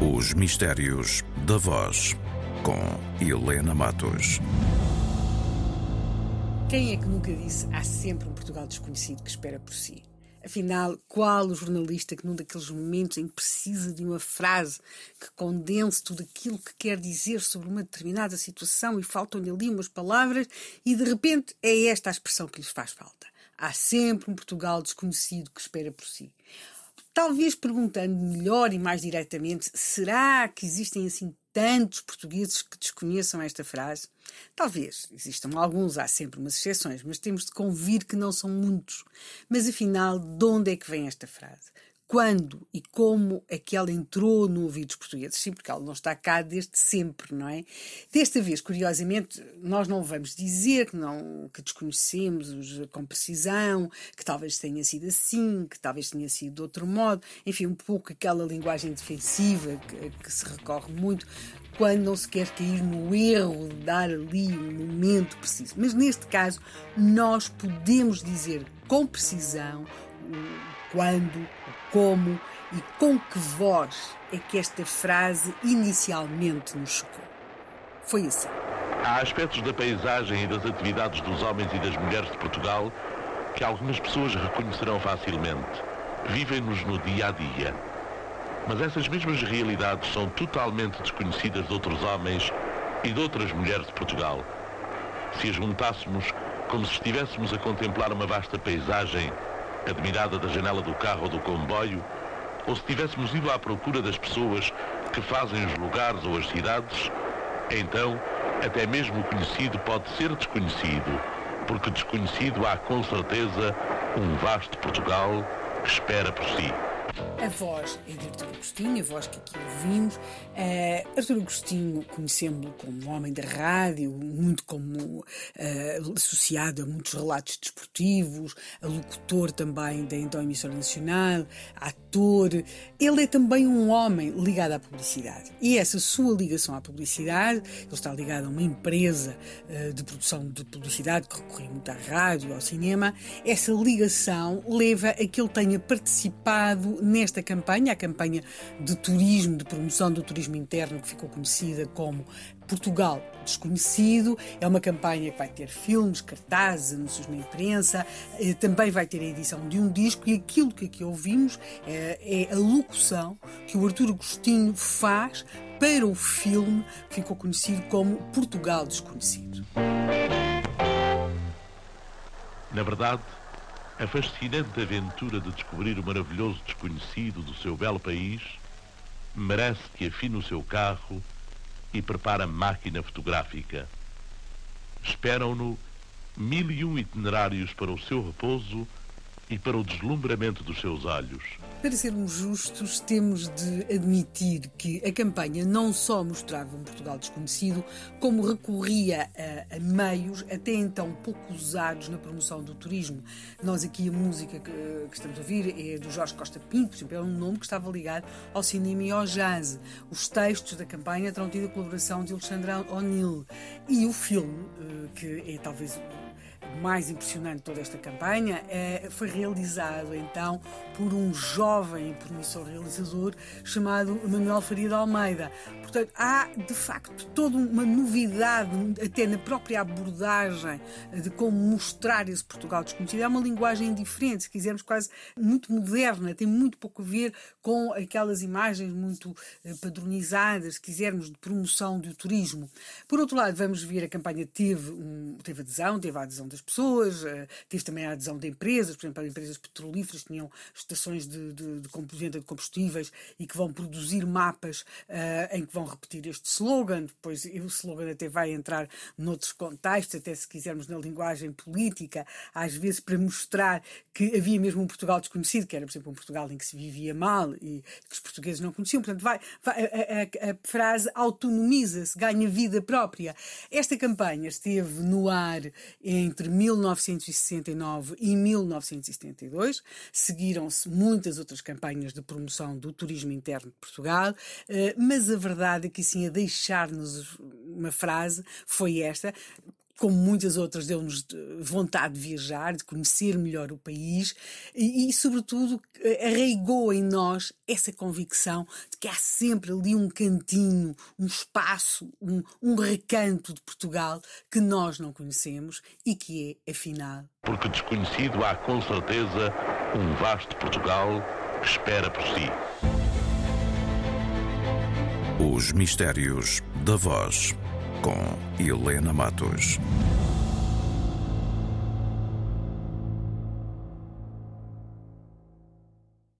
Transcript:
Os Mistérios da Voz, com Helena Matos. Quem é que nunca disse há sempre um Portugal desconhecido que espera por si? Afinal, qual o jornalista que num daqueles momentos em que precisa de uma frase que condense tudo aquilo que quer dizer sobre uma determinada situação e faltam-lhe ali umas palavras e de repente é esta a expressão que lhes faz falta? Há sempre um Portugal desconhecido que espera por si. Talvez perguntando melhor e mais diretamente, será que existem assim tantos portugueses que desconheçam esta frase? Talvez, existam alguns, há sempre umas exceções, mas temos de convir que não são muitos. Mas afinal, de onde é que vem esta frase? Quando e como é que ela entrou no ouvido dos portugueses. Sim, porque ela não está cá desde sempre, não é? Desta vez, curiosamente, nós não vamos dizer que, não, que desconhecemos com precisão, que talvez tenha sido assim, que talvez tenha sido de outro modo. Enfim, um pouco aquela linguagem defensiva que, que se recorre muito quando não se quer cair no erro de dar ali um momento preciso. Mas neste caso, nós podemos dizer com precisão o quando, o como e com que voz é que esta frase inicialmente nos chocou. Foi assim. Há aspectos da paisagem e das atividades dos homens e das mulheres de Portugal que algumas pessoas reconhecerão facilmente. Vivem-nos no dia a dia. Mas essas mesmas realidades são totalmente desconhecidas de outros homens e de outras mulheres de Portugal. Se as juntássemos como se estivéssemos a contemplar uma vasta paisagem admirada da janela do carro ou do comboio, ou se tivéssemos ido à procura das pessoas que fazem os lugares ou as cidades, então até mesmo o conhecido pode ser desconhecido, porque desconhecido há com certeza um vasto Portugal que espera por si. A voz é de Artur Agostinho, a voz que aqui ouvimos. Uh, Artur Agostinho, conhecemos-lo como um homem da rádio, muito como uh, associado a muitos relatos desportivos, a locutor também da então emissora nacional, ator. Ele é também um homem ligado à publicidade. E essa sua ligação à publicidade, ele está ligado a uma empresa uh, de produção de publicidade que recorre muito à rádio, ao cinema, essa ligação leva a que ele tenha participado nesta campanha, a campanha de turismo, de promoção do turismo interno, que ficou conhecida como Portugal Desconhecido. É uma campanha que vai ter filmes, cartazes, anúncios na imprensa, eh, também vai ter a edição de um disco e aquilo que aqui ouvimos é, é a locução que o Arturo Agostinho faz para o filme que ficou conhecido como Portugal Desconhecido. Na verdade, a fascinante aventura de descobrir o maravilhoso desconhecido do seu belo país merece que afine o seu carro e prepare a máquina fotográfica. Esperam-no mil e um itinerários para o seu repouso e para o deslumbramento dos seus olhos. Para sermos justos, temos de admitir que a campanha não só mostrava um Portugal desconhecido, como recorria a, a, meios até então pouco usados na promoção do turismo. Nós aqui a música que, que, estamos a ouvir é do Jorge Costa Pinto, por exemplo, é um nome que estava ligado ao cinema e ao jazz. Os textos da campanha terão tido a colaboração de Alexandre O'Neill. E o filme, eh, que é talvez mais impressionante de toda esta campanha é, foi realizado então por um jovem e promissor realizador chamado Manuel Faria de Almeida. Portanto, há de facto toda uma novidade, até na própria abordagem de como mostrar esse Portugal desconhecido. É uma linguagem diferente, se quisermos, quase muito moderna, tem muito pouco a ver com aquelas imagens muito eh, padronizadas, se quisermos, de promoção do turismo. Por outro lado, vamos ver a campanha teve, um, teve adesão, teve a adesão das pessoas, uh, teve também a adesão de empresas, por exemplo, empresas petrolíferas tinham estações de, de, de venda de combustíveis e que vão produzir mapas uh, em que vão repetir este slogan, depois o slogan até vai entrar noutros contextos, até se quisermos na linguagem política, às vezes para mostrar que havia mesmo um Portugal desconhecido, que era, por exemplo, um Portugal em que se vivia mal e que os portugueses não conheciam. Portanto, vai, vai a, a, a frase autonomiza-se, ganha vida própria. Esta campanha esteve no entre entre 1969 e 1972. Seguiram-se muitas outras campanhas de promoção do turismo interno de Portugal, eh, mas a verdade é que, assim, a deixar-nos uma frase foi esta como muitas outras, deu-nos vontade de viajar, de conhecer melhor o país e, e, sobretudo, arraigou em nós essa convicção de que há sempre ali um cantinho, um espaço, um, um recanto de Portugal que nós não conhecemos e que é, afinal. Porque desconhecido há com certeza um vasto Portugal que espera por si. Os Mistérios da Voz, com Helena Matos.